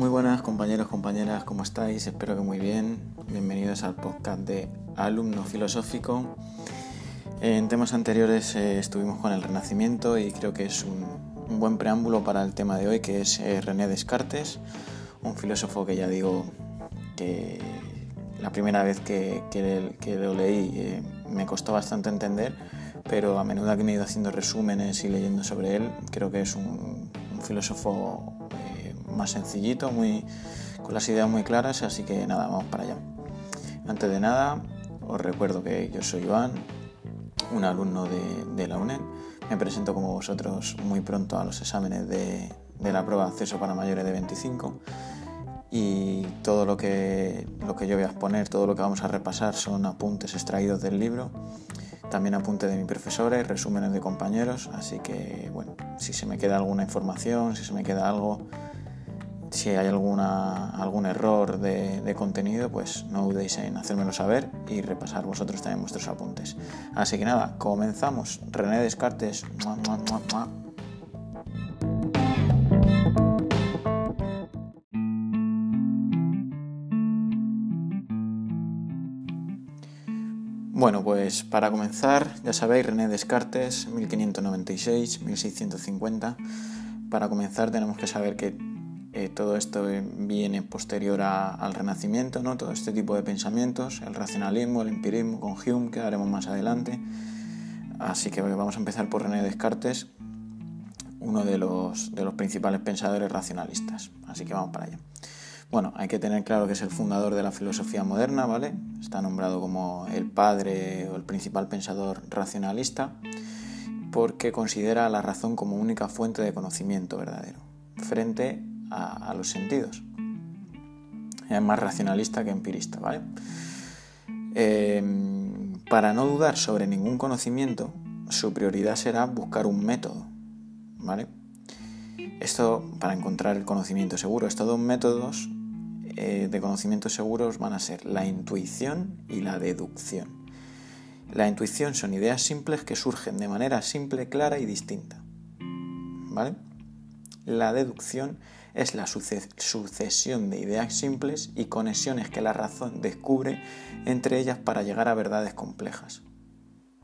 Muy buenas compañeros, compañeras, ¿cómo estáis? Espero que muy bien. Bienvenidos al podcast de Alumno Filosófico. En temas anteriores eh, estuvimos con el Renacimiento y creo que es un, buen preámbulo para el tema de hoy, que es eh, René Descartes, un filósofo que ya digo que la primera vez que, lo leí eh, me costó bastante entender, pero a menudo que me he ido haciendo resúmenes y leyendo sobre él, creo que es un, filósofo eh, más sencillito, muy, con las ideas muy claras, así que nada, vamos para allá. Antes de nada, os recuerdo que yo soy Iván, un alumno de, la UNED. Me presento como vosotros muy pronto a los exámenes de, de la prueba de acceso para mayores de 25 y todo lo que, lo que yo voy a exponer, todo lo que vamos a repasar son apuntes extraídos del libro, también apuntes de mi profesores, resúmenes de compañeros, así que bueno, si se me queda alguna información, si se me queda algo, si hay alguna, algún error de, contenido, pues no dudéis en hacérmelo saber y repasar vosotros también vuestros apuntes. Así que nada, comenzamos. René Descartes. Bueno, pues para comenzar, ya sabéis, René Descartes, 1596-1650. Para comenzar tenemos que saber que eh, todo esto viene posterior al Renacimiento, ¿no? todo este tipo de pensamientos, el racionalismo, el empirismo con Hume, que haremos más adelante. Así que vamos a empezar por René Descartes, uno de los, principales pensadores racionalistas. Así que vamos para allá. Bueno, hay que tener claro que es el fundador de la filosofía moderna, ¿vale? Está nombrado como el padre o el principal pensador racionalista porque considera la razón como única fuente de conocimiento verdadero frente a, los sentidos. Es más racionalista que empirista, ¿vale? Em, para no dudar sobre ningún conocimiento, su prioridad será buscar un método, ¿vale? Esto para encontrar el conocimiento seguro. Estos dos métodos eh, de conocimientos seguros van a ser la intuición y la deducción. La intuición son ideas simples que surgen de manera simple, clara y distinta. ¿Vale? La deducción es la sucesión de ideas simples y conexiones que la razón descubre entre ellas para llegar a verdades complejas.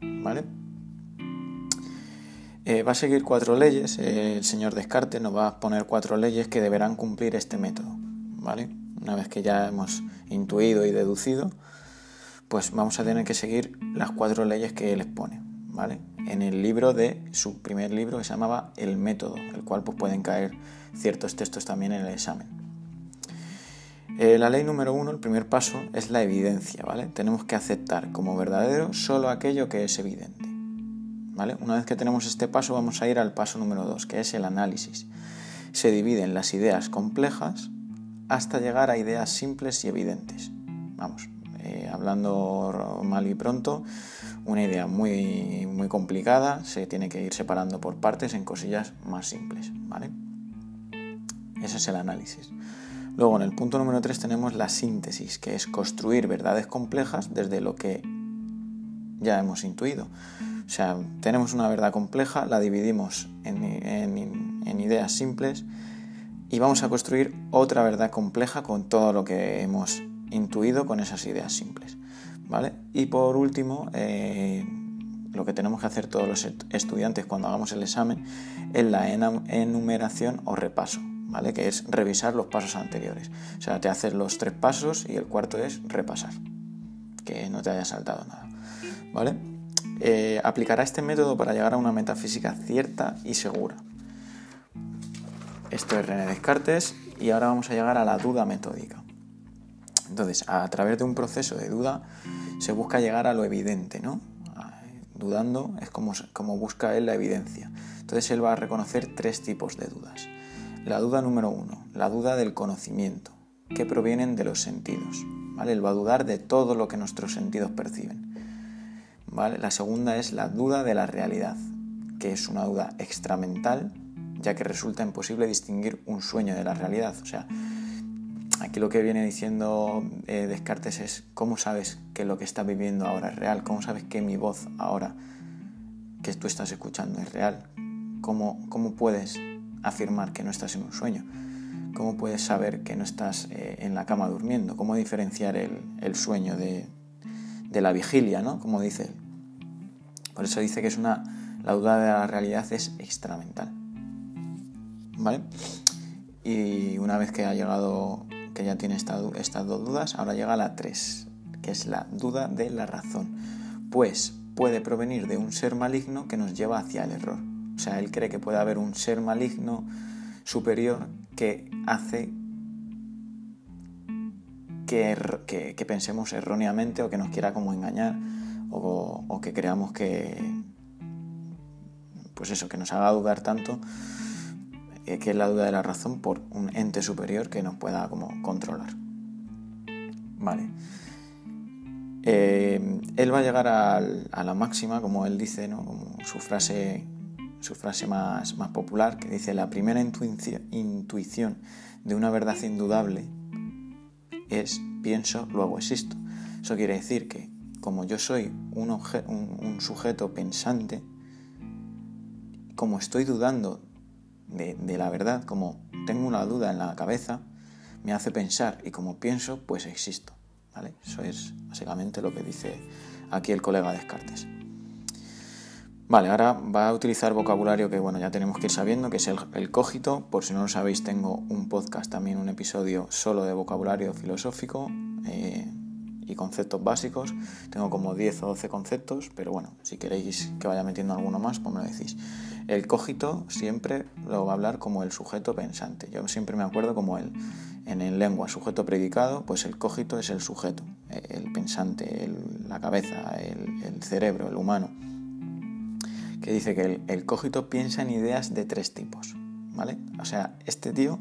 ¿Vale? Eh, va a seguir cuatro leyes. el señor Descartes nos va a poner cuatro leyes que deberán cumplir este método. ¿Vale? Una vez que ya hemos intuido y deducido, pues vamos a tener que seguir las cuatro leyes que él expone, ¿vale? En el libro de su primer libro que se llamaba El método, el cual pues pueden caer ciertos textos también en el examen. Eh, la ley número uno, el primer paso, es la evidencia, ¿vale? Tenemos que aceptar como verdadero solo aquello que es evidente, ¿vale? Una vez que tenemos este paso, vamos a ir al paso número dos, que es el análisis. Se dividen las ideas complejas hasta llegar a ideas simples y evidentes. Vamos, eh, hablando mal y pronto, una idea muy, muy complicada se tiene que ir separando por partes en cosillas más simples, ¿vale? Ese es el análisis. Luego, en el punto número 3 tenemos la síntesis, que es construir verdades complejas desde lo que ya hemos intuido. O sea, tenemos una verdad compleja, la dividimos en, en ideas simples y vamos a construir otra verdad compleja con todo lo que hemos intuido con esas ideas simples. ¿Vale? Y por último, eh, lo que tenemos que hacer todos los estudiantes cuando hagamos el examen es la enumeración o repaso, ¿vale? que es revisar los pasos anteriores. O sea, te haces los tres pasos y el cuarto es repasar, que no te haya saltado nada. ¿vale? Eh, aplicará este método para llegar a una metafísica cierta y segura. Esto es René Descartes y ahora vamos a llegar a la duda metódica. Entonces, a través de un proceso de duda se busca llegar a lo evidente, ¿no? Dudando es como, como busca él la evidencia. Entonces él va a reconocer tres tipos de dudas. La duda número uno, la duda del conocimiento, que provienen de los sentidos. ¿vale? Él va a dudar de todo lo que nuestros sentidos perciben. ¿vale? La segunda es la duda de la realidad, que es una duda extramental ya que resulta imposible distinguir un sueño de la realidad. O sea, aquí lo que viene diciendo eh, Descartes es cómo sabes que lo que estás viviendo ahora es real, cómo sabes que mi voz ahora que tú estás escuchando es real, cómo, cómo puedes afirmar que no estás en un sueño. ¿cómo puedes saber que no estás eh, en la cama durmiendo? ¿Cómo diferenciar el, sueño de, la vigilia, ¿no? Como dice. Por eso dice que es una, la duda de la realidad es extramental. ¿Vale? Y una vez que ha llegado, que ya tiene estas dos dudas, ahora llega la tres, que es la duda de la razón. Pues puede provenir de un ser maligno que nos lleva hacia el error. O sea, él cree que puede haber un ser maligno superior que hace que, pensemos erróneamente o que nos quiera como engañar o, que creamos que, pues eso, que nos haga dudar tanto que es la duda de la razón por un ente superior que nos pueda como controlar. Vale. Eh, él va a llegar a, la máxima, como él dice, ¿no? su frase, su frase más, más popular, que dice, la primera intuición de una verdad indudable es pienso, luego existo. Eso quiere decir que como yo soy un, sujeto pensante, como estoy dudando de, la verdad, como tengo una duda en la cabeza, me hace pensar y como pienso, pues existo. Eso es básicamente lo que dice aquí el colega Descartes. Vale, ahora va a utilizar vocabulario que bueno, ya tenemos que ir sabiendo, que es el, cógito. Por si no lo sabéis, tengo un podcast, también un episodio solo de vocabulario filosófico eh, y conceptos básicos. Tengo como 10 o 12 conceptos, pero bueno, si queréis que vaya metiendo alguno más, pues me lo decís. El cógito siempre lo va a hablar como el sujeto pensante. Yo siempre me acuerdo como el, en el lengua, sujeto predicado, pues el cógito es el sujeto, el pensante, la cabeza, el, cerebro, el humano. Que dice que el, cógito piensa en ideas de tres tipos, ¿vale? O sea, este tío,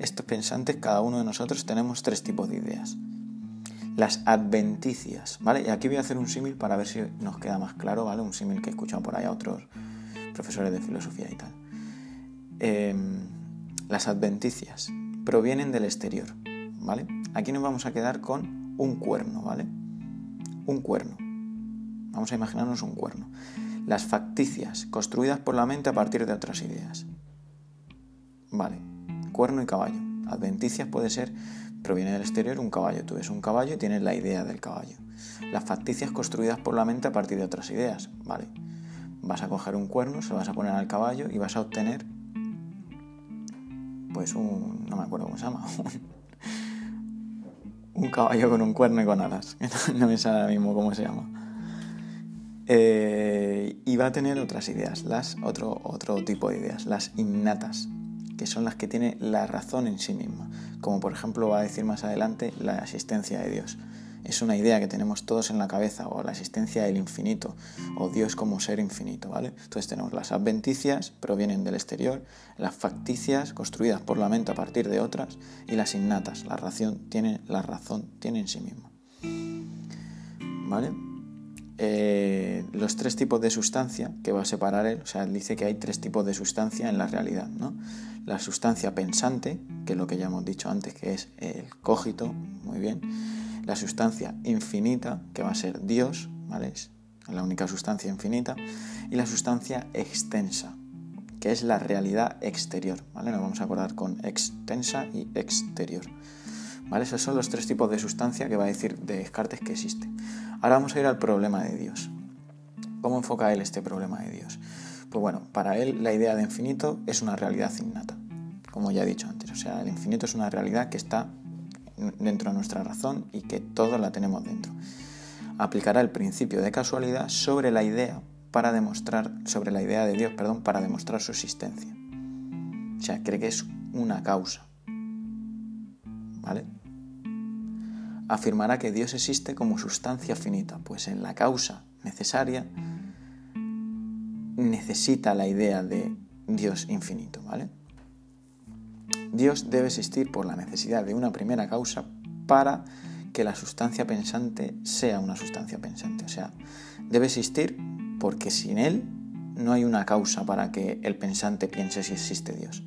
estos pensantes, cada uno de nosotros tenemos tres tipos de ideas. Las adventicias, ¿vale? Y aquí voy a hacer un símil para ver si nos queda más claro, ¿vale? Un símil que he escuchado por ahí a otros profesores de filosofía y tal. Em, las adventicias provienen del exterior, ¿vale? Aquí nos vamos a quedar con un cuerno, ¿vale? Un cuerno. Vamos a imaginarnos un cuerno. Las facticias, construidas por la mente a partir de otras ideas. Vale, cuerno y caballo. Adventicias puede ser, proviene del exterior, un caballo. Tú ves un caballo y tienes la idea del caballo. Las facticias construidas por la mente a partir de otras ideas. Vale, vas a coger un cuerno, se lo vas a poner al caballo y vas a obtener pues un, no me acuerdo cómo se llama, un, caballo con un cuerno y con alas, no me sale ahora mismo cómo se llama. Eh, y va a tener otras ideas, las, otro, otro tipo de ideas, las innatas, que son las que tiene la razón en sí misma, como por ejemplo va a decir más adelante la existencia de Dios es una idea que tenemos todos en la cabeza, o la existencia del infinito, o Dios como ser infinito, ¿vale? Entonces tenemos las adventicias, provienen del exterior, las facticias, construidas por la mente a partir de otras, y las innatas, la razón tiene, la razón tiene en sí misma. ¿Vale? Eh, los tres tipos de sustancia que va a separar él, o sea, él dice que hay tres tipos de sustancia en la realidad, ¿no? La sustancia pensante, que es lo que ya hemos dicho antes, que es el cógito, muy bien, la sustancia infinita, que va a ser Dios, ¿vale? Es la única sustancia infinita, y la sustancia extensa, que es la realidad exterior, ¿vale? Nos vamos a acordar con extensa y exterior. ¿Vale? Esos son los tres tipos de sustancia que va a decir de Descartes que existe. Ahora vamos a ir al problema de Dios. ¿Cómo enfoca él este problema de Dios? Pues bueno, para él la idea de infinito es una realidad innata, como ya he dicho antes. O sea, el infinito es una realidad que está dentro de nuestra razón y que todos la tenemos dentro. Aplicará el principio de casualidad sobre la idea para demostrar sobre la idea de Dios, perdón, para demostrar su existencia. O sea, cree que es una causa. ¿Vale? Afirmará que Dios existe como sustancia finita, pues en la causa necesaria necesita la idea de Dios infinito, ¿vale? Dios debe existir por la necesidad de una primera causa para que la sustancia pensante sea una sustancia pensante. O sea, debe existir porque sin Él no hay una causa para que el pensante piense si existe Dios.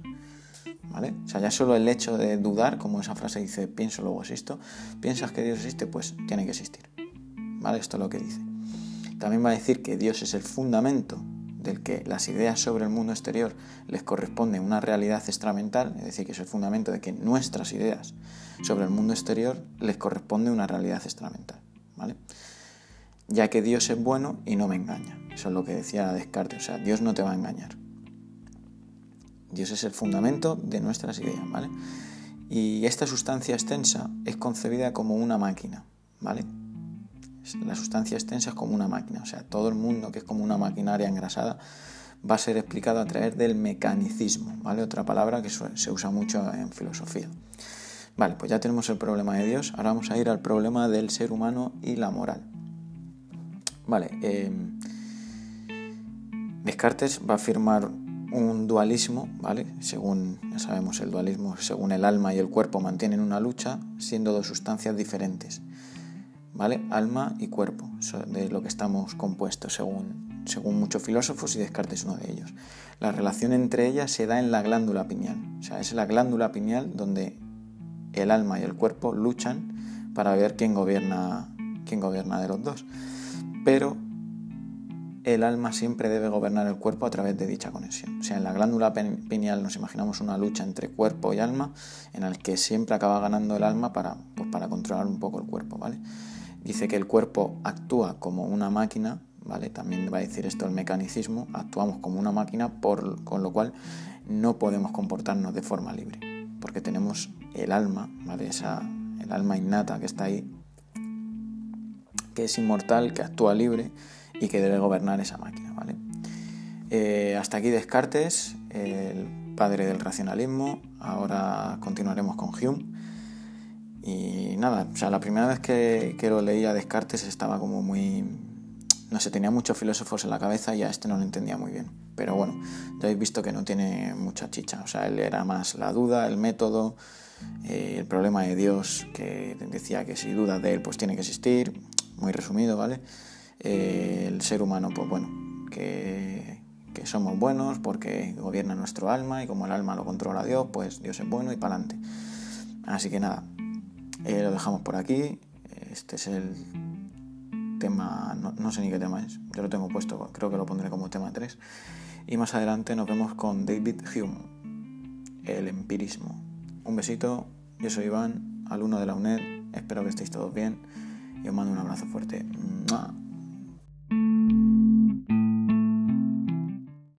¿Vale? O sea, ya solo el hecho de dudar, como esa frase dice, pienso luego existo, piensas que Dios existe, pues tiene que existir. ¿Vale? Esto es lo que dice. También va a decir que Dios es el fundamento del que las ideas sobre el mundo exterior les corresponde una realidad extramental, es decir, que es el fundamento de que nuestras ideas sobre el mundo exterior les corresponde una realidad extramental, ¿vale? Ya que Dios es bueno y no me engaña. Eso es lo que decía Descartes, o sea, Dios no te va a engañar. Dios es el fundamento de nuestras ideas, ¿vale? Y esta sustancia extensa es concebida como una máquina, ¿vale? La sustancia extensa es como una máquina, o sea, todo el mundo que es como una maquinaria engrasada va a ser explicado a través del mecanicismo, ¿vale? Otra palabra que se usa mucho en filosofía. Vale, pues ya tenemos el problema de Dios, ahora vamos a ir al problema del ser humano y la moral. Vale, eh, Descartes va a afirmar un dualismo, ¿vale? Según, ya sabemos, el dualismo, según el alma y el cuerpo mantienen una lucha, siendo dos sustancias diferentes. ¿Vale? Alma y cuerpo, de lo que estamos compuestos, según, según muchos filósofos y Descartes uno de ellos. La relación entre ellas se da en la glándula pineal, o sea, es la glándula pineal donde el alma y el cuerpo luchan para ver quién gobierna, quién gobierna de los dos. Pero el alma siempre debe gobernar el cuerpo a través de dicha conexión. O sea, en la glándula pineal nos imaginamos una lucha entre cuerpo y alma en la que siempre acaba ganando el alma para, pues, para controlar un poco el cuerpo, ¿vale? Dice que el cuerpo actúa como una máquina, ¿vale? También va a decir esto el mecanicismo, actuamos como una máquina, por, con lo cual no podemos comportarnos de forma libre, porque tenemos el alma, ¿vale? Esa, el alma innata que está ahí, que es inmortal, que actúa libre y que debe gobernar esa máquina, ¿vale? Eh, hasta aquí Descartes, el padre del racionalismo. Ahora continuaremos con Hume. Y nada, o sea, la primera vez que, que lo leía Descartes estaba como muy... No sé, tenía muchos filósofos en la cabeza y a este no lo entendía muy bien. Pero bueno, ya habéis visto que no tiene mucha chicha. O sea, él era más la duda, el método, eh, el problema de Dios, que decía que si dudas de él, pues tiene que existir. Muy resumido, ¿vale? Eh, el ser humano, pues bueno, que, que somos buenos porque gobierna nuestro alma y como el alma lo controla Dios, pues Dios es bueno y para adelante. Así que nada, eh, lo dejamos por aquí. Este es el tema, no, sé ni qué tema es. Yo lo tengo puesto, creo que lo pondré como tema 3. Y más adelante nos vemos con David Hume, el empirismo. Un besito, yo soy Iván, alumno de la UNED. Espero que estéis todos bien y os mando un abrazo fuerte.